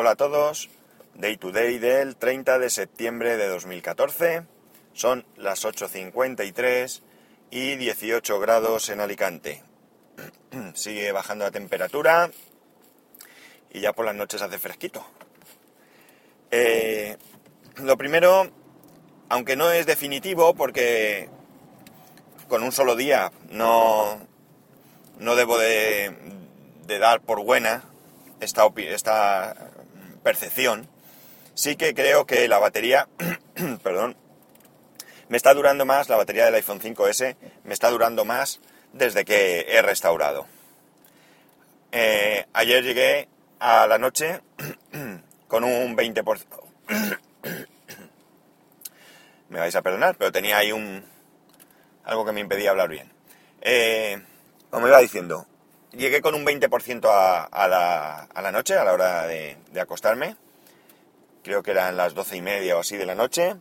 Hola a todos. Day to day del 30 de septiembre de 2014. Son las 8.53 y 18 grados en Alicante. Sigue bajando la temperatura y ya por las noches hace fresquito. Eh, lo primero, aunque no es definitivo porque con un solo día no, no debo de, de dar por buena esta, esta percepción, sí que creo que la batería, perdón, me está durando más, la batería del iPhone 5S me está durando más desde que he restaurado. Eh, ayer llegué a la noche con un 20%. me vais a perdonar, pero tenía ahí un algo que me impedía hablar bien. Eh, como iba diciendo, llegué con un 20% a, a, la, a, la, noche, a la hora de, de, acostarme. Creo que eran las doce y media o así de la noche.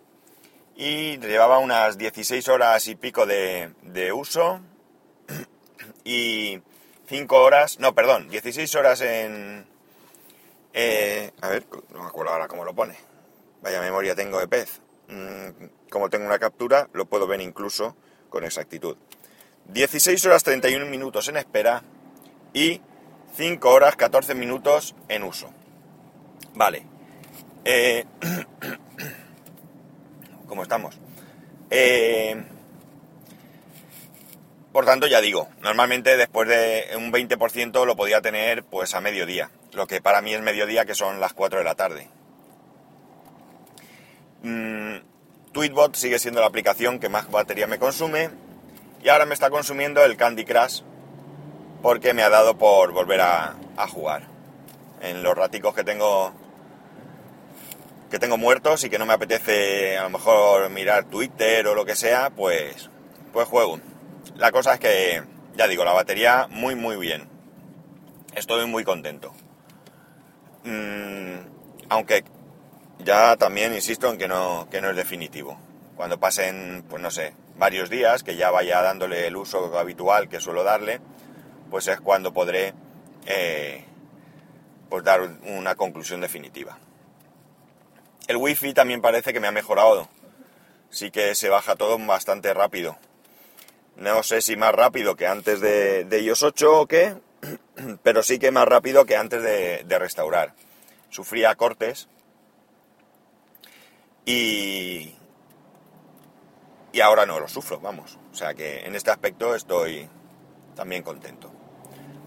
Y llevaba unas 16 horas y pico de, de uso. Y 5 horas, no, perdón, 16 horas en... Eh, a ver, no me acuerdo ahora cómo lo pone. Vaya memoria tengo de pez. Mm, como tengo una captura, lo puedo ver incluso con exactitud. 16 horas 31 minutos en espera y 5 horas 14 minutos en uso. Vale. Eh, ¿Cómo estamos? Eh, por tanto, ya digo, normalmente después de un 20% lo podía tener pues a mediodía. Lo que para mí es mediodía, que son las 4 de la tarde. Mm, Tweetbot sigue siendo la aplicación que más batería me consume y ahora me está consumiendo el Candy Crush porque me ha dado por volver a, a jugar. En los raticos que tengo que tengo muertos y que no me apetece a lo mejor mirar Twitter o lo que sea, pues pues juego. La cosa es que ya digo, la batería muy muy bien. Estoy muy contento. Mm, aunque ya también insisto en que no, que no es definitivo. Cuando pasen, pues no sé, varios días, que ya vaya dándole el uso habitual que suelo darle, pues es cuando podré eh, pues dar una conclusión definitiva. El wifi también parece que me ha mejorado. Sí que se baja todo bastante rápido. No sé si más rápido que antes de, de iOS 8 o qué, pero sí que más rápido que antes de, de restaurar. Sufría cortes y, y ahora no lo sufro, vamos. O sea que en este aspecto estoy también contento.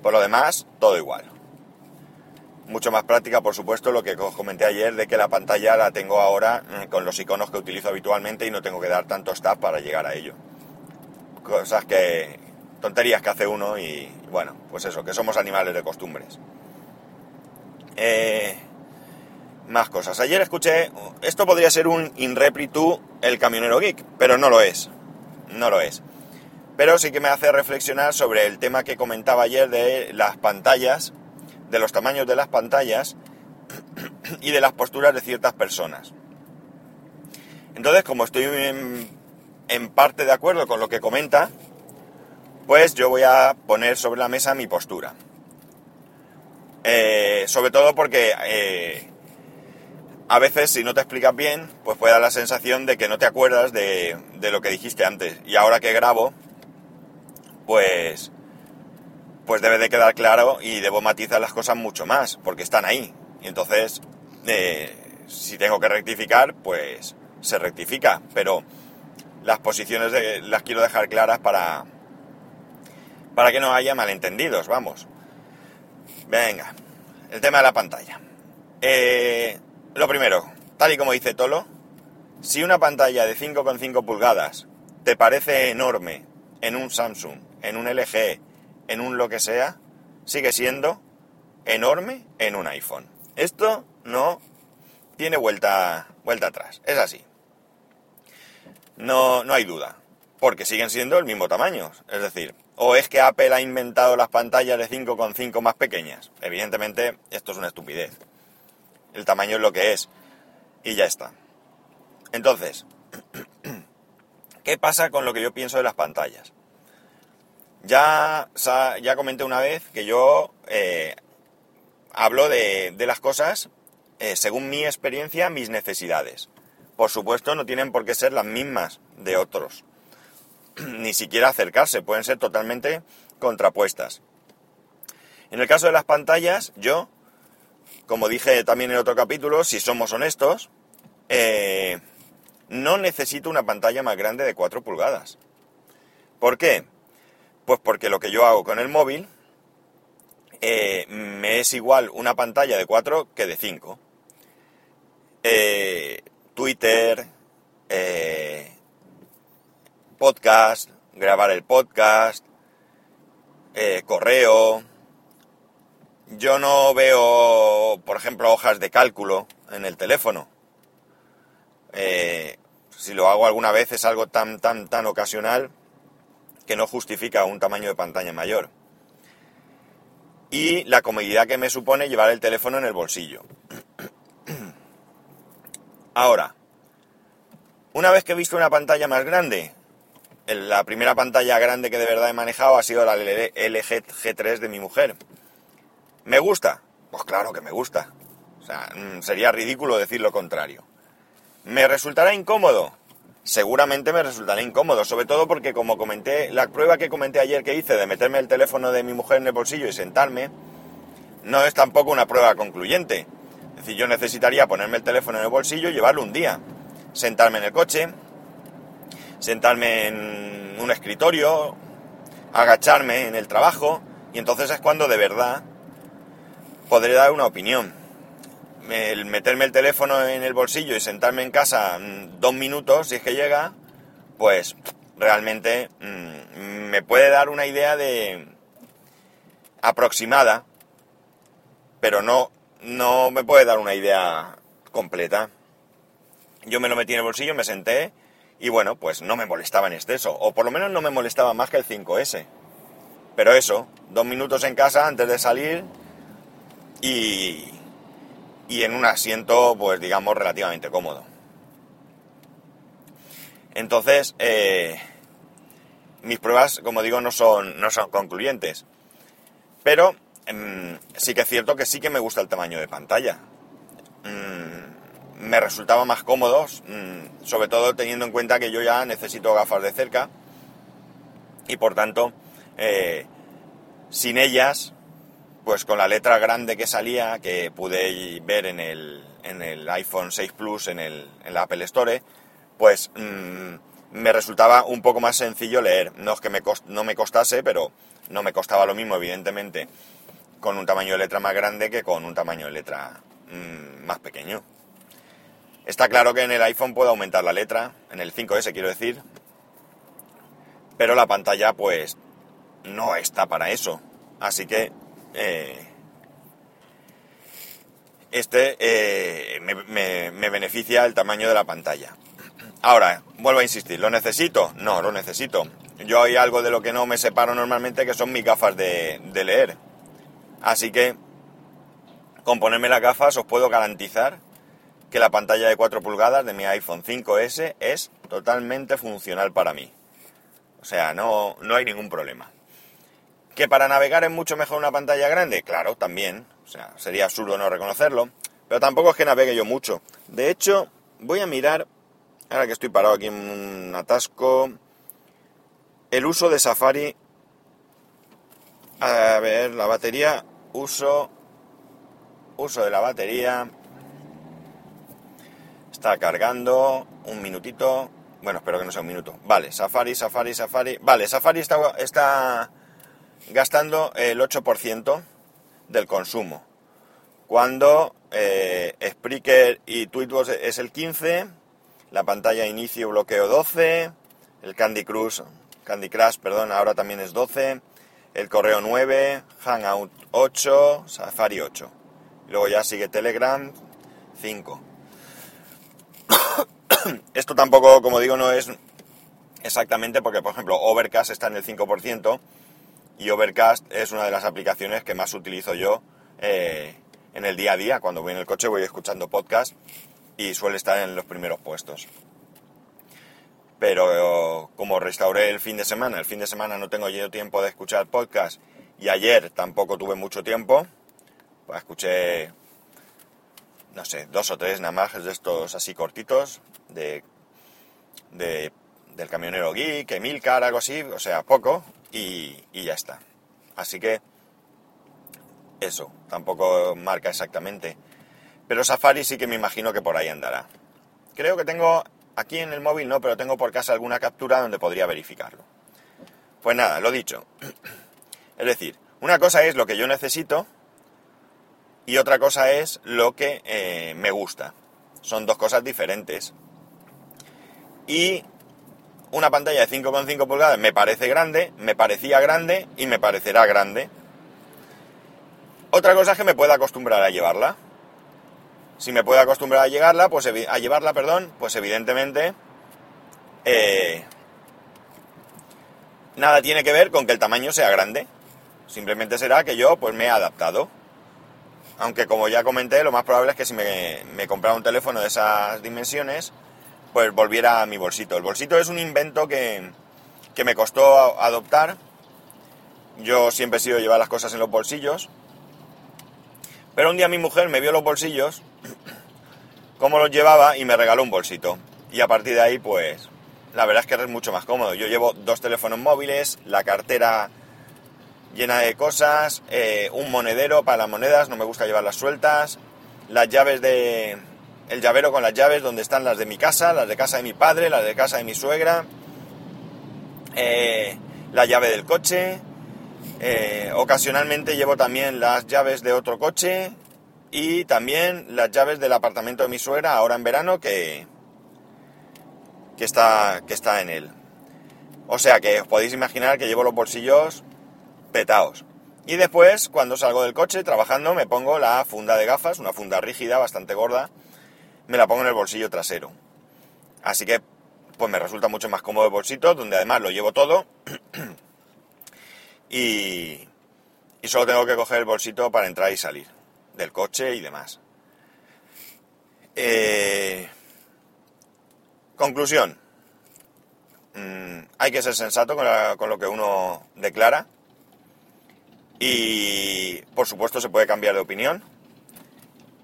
Por lo demás, todo igual. Mucho más práctica, por supuesto, lo que os comenté ayer de que la pantalla la tengo ahora eh, con los iconos que utilizo habitualmente y no tengo que dar tanto staff para llegar a ello. Cosas que... tonterías que hace uno y bueno, pues eso, que somos animales de costumbres. Eh, más cosas. Ayer escuché, esto podría ser un in repri el camionero geek, pero no lo es. No lo es. Pero sí que me hace reflexionar sobre el tema que comentaba ayer de las pantallas de los tamaños de las pantallas y de las posturas de ciertas personas. Entonces, como estoy en, parte de acuerdo con lo que comenta, pues yo voy a poner sobre la mesa mi postura. Eh, sobre todo porque eh, a veces si no te explicas bien, pues puede dar la sensación de que no te acuerdas de, de lo que dijiste antes. Y ahora que grabo, pues pues debe de quedar claro y debo matizar las cosas mucho más, porque están ahí. Y entonces, eh, si tengo que rectificar, pues se rectifica, pero las posiciones de, las quiero dejar claras para, para que no haya malentendidos, vamos. Venga, el tema de la pantalla. Eh, lo primero, tal y como dice Tolo, si una pantalla de 5,5 pulgadas te parece enorme en un Samsung, en un LG, en un lo que sea, sigue siendo enorme en un iPhone. Esto no tiene vuelta, vuelta atrás, es así. No, no hay duda, porque siguen siendo el mismo tamaño. Es decir, o es que Apple ha inventado las pantallas de 5,5 más pequeñas. Evidentemente, esto es una estupidez. El tamaño es lo que es. Y ya está. Entonces, ¿qué pasa con lo que yo pienso de las pantallas? Ya, ya comenté una vez que yo eh, hablo de, de, las cosas eh, según mi experiencia, mis necesidades. Por supuesto, no tienen por qué ser las mismas de otros. Ni siquiera acercarse, pueden ser totalmente contrapuestas. En el caso de las pantallas, yo, como dije también en otro capítulo, si somos honestos, eh, no necesito una pantalla más grande de 4 pulgadas. ¿Por qué? Pues porque lo que yo hago con el móvil eh, me es igual una pantalla de 4 que de 5. Eh, Twitter, eh, podcast, grabar el podcast, correo. Yo no veo, por ejemplo, hojas de cálculo en el teléfono. si lo hago alguna vez es algo tan, tan, tan ocasional que no justifica un tamaño de pantalla mayor. Y la comodidad que me supone llevar el teléfono en el bolsillo. Ahora, una vez que he visto una pantalla más grande, la primera pantalla grande que de verdad he manejado ha sido la LG G3 de mi mujer. ¿Me gusta? Pues claro que me gusta. O sea, mm, sería ridículo decir lo contrario. ¿Me resultará incómodo? Seguramente me resultará incómodo, sobre todo porque como comenté, la prueba que comenté ayer que hice de meterme el teléfono de mi mujer en el bolsillo y sentarme, no es tampoco una prueba concluyente. Es decir, yo necesitaría ponerme el teléfono en el bolsillo y llevarlo un día. Sentarme en el coche, sentarme en un escritorio, agacharme en el trabajo, y entonces es cuando de verdad podré dar una opinión. El meterme el teléfono en el bolsillo y sentarme en casa mm, dos minutos, si es que llega, pues realmente mm, me puede dar una idea de aproximada, pero no no me puede dar una idea completa. Yo me lo metí en el bolsillo, me senté y bueno, pues no me molestaba en exceso, o por lo menos no me molestaba más que el 5S. Pero eso, dos minutos en casa antes de salir y, y en un asiento, pues digamos, relativamente cómodo. Entonces, eh, mis pruebas, como digo, no son, no son concluyentes. Pero Em, sí que es cierto que sí que me gusta el tamaño de pantalla. Mm, me resultaba más cómodo, mm, sobre todo teniendo en cuenta que yo ya necesito gafas de cerca y por tanto, eh, sin ellas, pues con la letra grande que salía, que pude ver en el, en el iPhone 6 Plus, en, el, en la Apple Store, pues mm, me resultaba un poco más sencillo leer. No es que me no me costase, pero no me costaba lo mismo, evidentemente, con un tamaño de letra más grande que con un tamaño de letra mm, más pequeño. Está claro que en el iPhone puedo aumentar la letra, en el 5S quiero decir, pero la pantalla pues no está para eso. Así que eh, este eh, me, beneficia el tamaño de la pantalla. Ahora, vuelvo a insistir, ¿lo necesito? No, lo necesito. Yo hay algo de lo que no me separo normalmente que son mis gafas de, de leer Así que con ponerme las gafas os puedo garantizar que la pantalla de 4 pulgadas de mi iPhone 5S es totalmente funcional para mí. O sea, no, no hay ningún problema. ¿Que para navegar es mucho mejor una pantalla grande? Claro, también. O sea, sería absurdo no reconocerlo. Pero tampoco es que navegue yo mucho. De hecho, voy a mirar, ahora que estoy parado aquí en un atasco, el uso de Safari. A ver, la batería uso, uso de la batería, está cargando, un minutito, bueno, espero que no sea un minuto, vale, Safari, Safari, Safari, vale, Safari está, está gastando el 8% del consumo, cuando eh, Spreaker y Tweetbot es el 15%, la pantalla inicio bloqueo 12, el Candy Crush, Candy Crush, perdón, ahora también es 12, el correo 9, Hangout 8, Safari 8. Luego ya sigue Telegram 5. Esto tampoco, como digo, no es exactamente porque, por ejemplo, Overcast está en el 5% y Overcast es una de las aplicaciones que más utilizo yo eh, en el día a día. Cuando voy en el coche voy escuchando podcast y suele estar en los primeros puestos pero como restauré el fin de semana, el fin de semana no tengo yo tiempo de escuchar podcast y ayer tampoco tuve mucho tiempo, pues escuché no sé, dos o tres nada más de estos así cortitos, de, de del camionero geek, Emilcar, algo así, o sea, poco, y, ya está. Así que eso, tampoco marca exactamente. Pero Safari sí que me imagino que por ahí andará. Creo que tengo, aquí en el móvil no, pero tengo por casa alguna captura donde podría verificarlo. Pues nada, lo dicho. Es decir, una cosa es lo que yo necesito y otra cosa es lo que eh, me gusta. Son dos cosas diferentes. Y una pantalla de 5,5 pulgadas me parece grande, me parecía grande y me parecerá grande. Otra cosa es que me pueda acostumbrar a llevarla. Si me puedo acostumbrar a llevarla, pues a llevarla, perdón, pues evidentemente eh, nada tiene que ver con que el tamaño sea grande. Simplemente será que yo pues me he adaptado. Aunque como ya comenté, lo más probable es que si me, me comprara un teléfono de esas dimensiones, pues volviera a mi bolsito. El bolsito es un invento que, que me costó adoptar. Yo siempre he sido llevar las cosas en los bolsillos. Pero un día mi mujer me vio los bolsillos, cómo los llevaba y me regaló un bolsito. Y a partir de ahí, pues, la verdad es que es mucho más cómodo. Yo llevo dos teléfonos móviles, la cartera llena de cosas, eh, un monedero para las monedas, no me gusta llevarlas sueltas, las llaves de, el llavero con las llaves donde están las de mi casa, las de casa de mi padre, las de casa de mi suegra, eh, la llave del coche, eh, ocasionalmente llevo también las llaves de otro coche y también las llaves del apartamento de mi suegra ahora en verano que, que, está, que está en él. O sea que os podéis imaginar que llevo los bolsillos petaos. Y después, cuando salgo del coche trabajando, me pongo la funda de gafas, una funda rígida, bastante gorda, me la pongo en el bolsillo trasero. Así que pues me resulta mucho más cómodo el bolsito, donde además lo llevo todo. y, solo tengo que coger el bolsito para entrar y salir del coche y demás. Eh, conclusión. Mm, hay que ser sensato con lo que uno declara. Y por supuesto se puede cambiar de opinión.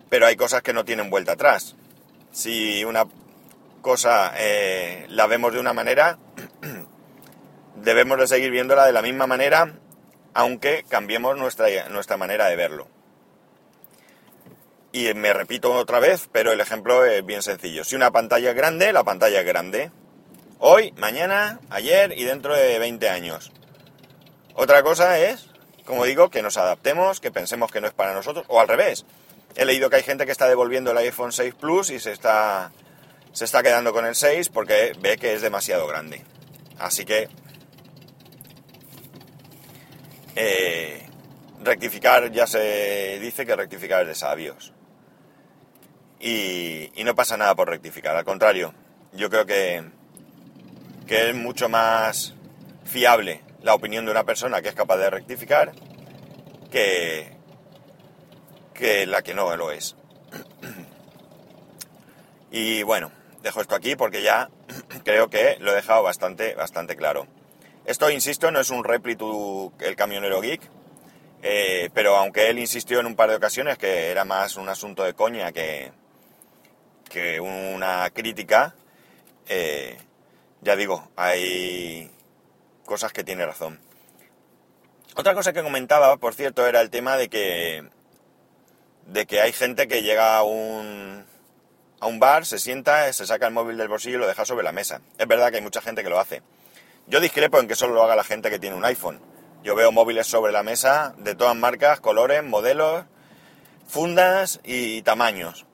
Pero hay cosas que no tienen vuelta atrás si una cosa eh, la vemos de una manera, debemos de seguir viéndola de la misma manera, aunque cambiemos nuestra, nuestra manera de verlo. Y me repito otra vez, pero el ejemplo es bien sencillo. Si una pantalla es grande, la pantalla es grande. Hoy, mañana, ayer y dentro de 20 años. Otra cosa es, como digo, que nos adaptemos, que pensemos que no es para nosotros, o al revés, He leído que hay gente que está devolviendo el iPhone 6 Plus y se está, se está quedando con el 6 porque ve que es demasiado grande. Así que eh, rectificar, ya se dice que rectificar es de sabios. Y, y, no pasa nada por rectificar, al contrario, yo creo que, que es mucho más fiable la opinión de una persona que es capaz de rectificar que, que la que no lo es. Y bueno, dejo esto aquí porque ya creo que lo he dejado bastante, bastante claro. Esto, insisto, no es un replitu el camionero geek, eh, pero aunque él insistió en un par de ocasiones que era más un asunto de coña que, que una crítica, eh, ya digo, hay cosas que tiene razón. Otra cosa que comentaba, por cierto, era el tema de que de que hay gente que llega a un, a un bar, se sienta, se saca el móvil del bolsillo y lo deja sobre la mesa. Es verdad que hay mucha gente que lo hace. Yo discrepo en que solo lo haga la gente que tiene un iPhone. Yo veo móviles sobre la mesa de todas marcas, colores, modelos, fundas y tamaños.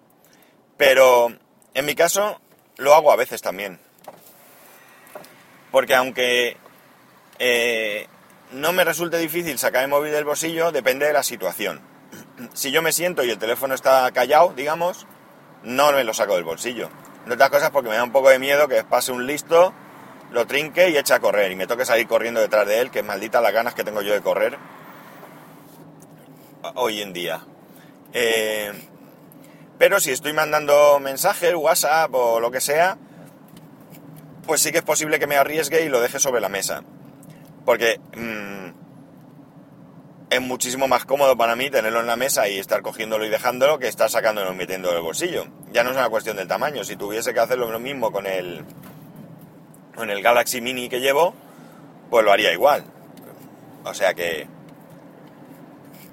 Pero en mi caso lo hago a veces también. Porque aunque eh, no me resulte difícil sacar el móvil del bolsillo, depende de la situación si yo me siento y el teléfono está callado, digamos, no me lo saco del bolsillo. De otras cosas porque me da un poco de miedo que pase un listo, lo trinque y eche a correr y me toque salir corriendo detrás de él, que maldita las ganas que tengo yo de correr hoy en día. Eh, pero si estoy mandando mensajes, WhatsApp o lo que sea, pues sí que es posible que me arriesgue y lo deje sobre la mesa. Porque mm, es muchísimo más cómodo para mí tenerlo en la mesa y estar cogiéndolo y dejándolo que estar sacándolo y metiéndolo en el bolsillo. Ya no es una cuestión del tamaño. Si tuviese que hacerlo lo mismo con el, con el Galaxy Mini que llevo, pues lo haría igual. O sea que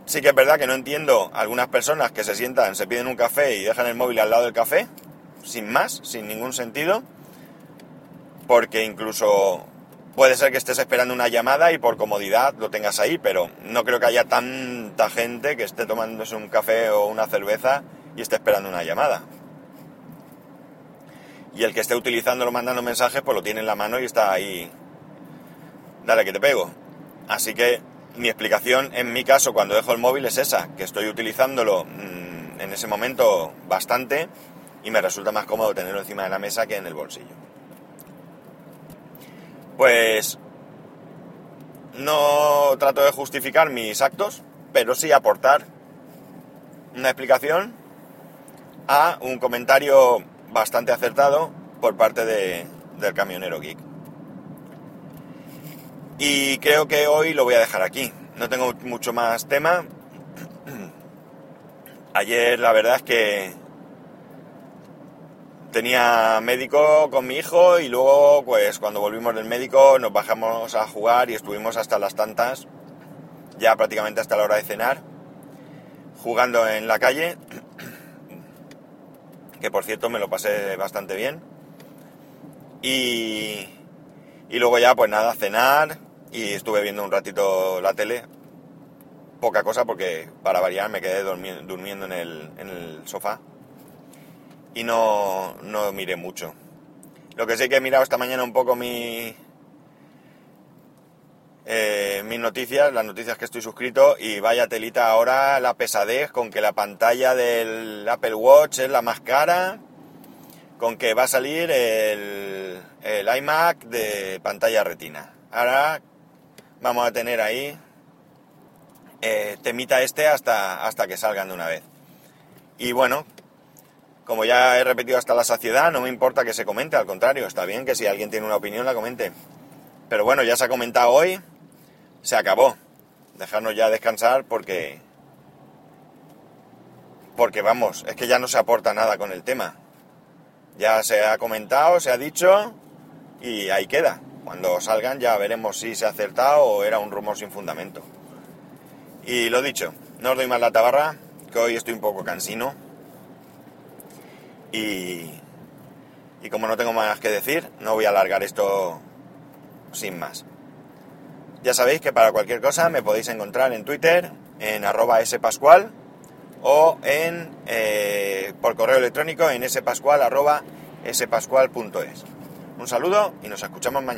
sí que es verdad que no entiendo algunas personas que se sientan, se piden un café y dejan el móvil al lado del café, sin más, sin ningún sentido, porque incluso Puede ser que estés esperando una llamada y por comodidad lo tengas ahí, pero no creo que haya tanta gente que esté tomándose un café o una cerveza y esté esperando una llamada. Y el que esté utilizándolo mandando mensajes, pues lo tiene en la mano y está ahí. Dale que te pego. Así que mi explicación en mi caso cuando dejo el móvil es esa, que estoy utilizándolo mm, en ese momento bastante y me resulta más cómodo tenerlo encima de la mesa que en el bolsillo. Pues no trato de justificar mis actos, pero sí aportar una explicación a un comentario bastante acertado por parte de, del camionero geek. Y creo que hoy lo voy a dejar aquí. No tengo mucho más tema. Ayer la verdad es que tenía médico con mi hijo y luego pues cuando volvimos del médico nos bajamos a jugar y estuvimos hasta las tantas, ya prácticamente hasta la hora de cenar, jugando en la calle, que por cierto me lo pasé bastante bien. Y, y luego ya pues nada, cenar y estuve viendo un ratito la tele, poca cosa porque para variar me quedé durmiendo en el, en el sofá y no, no miré mucho. Lo que sí que he mirado esta mañana un poco mi, eh, mis noticias, las noticias que estoy suscrito y vaya telita ahora la pesadez con que la pantalla del Apple Watch es la más cara, con que va a salir el, el iMac de pantalla retina. Ahora vamos a tener ahí eh, temita este hasta, hasta que salgan de una vez. Y bueno, como ya he repetido hasta la saciedad, no me importa que se comente, al contrario, está bien que si alguien tiene una opinión la comente. Pero bueno, ya se ha comentado hoy, se acabó. Dejarnos ya descansar porque... Porque vamos, es que ya no se aporta nada con el tema. Ya se ha comentado, se ha dicho y ahí queda. Cuando salgan ya veremos si se ha acertado o era un rumor sin fundamento. Y lo dicho, no os doy más la tabarra, que hoy estoy un poco cansino y, como no tengo más que decir, no voy a alargar esto sin más. Ya sabéis que para cualquier cosa me podéis encontrar en Twitter, en arroba spascual o en, eh, por correo electrónico en spascual arroba spascual.es. Un saludo y nos escuchamos mañana.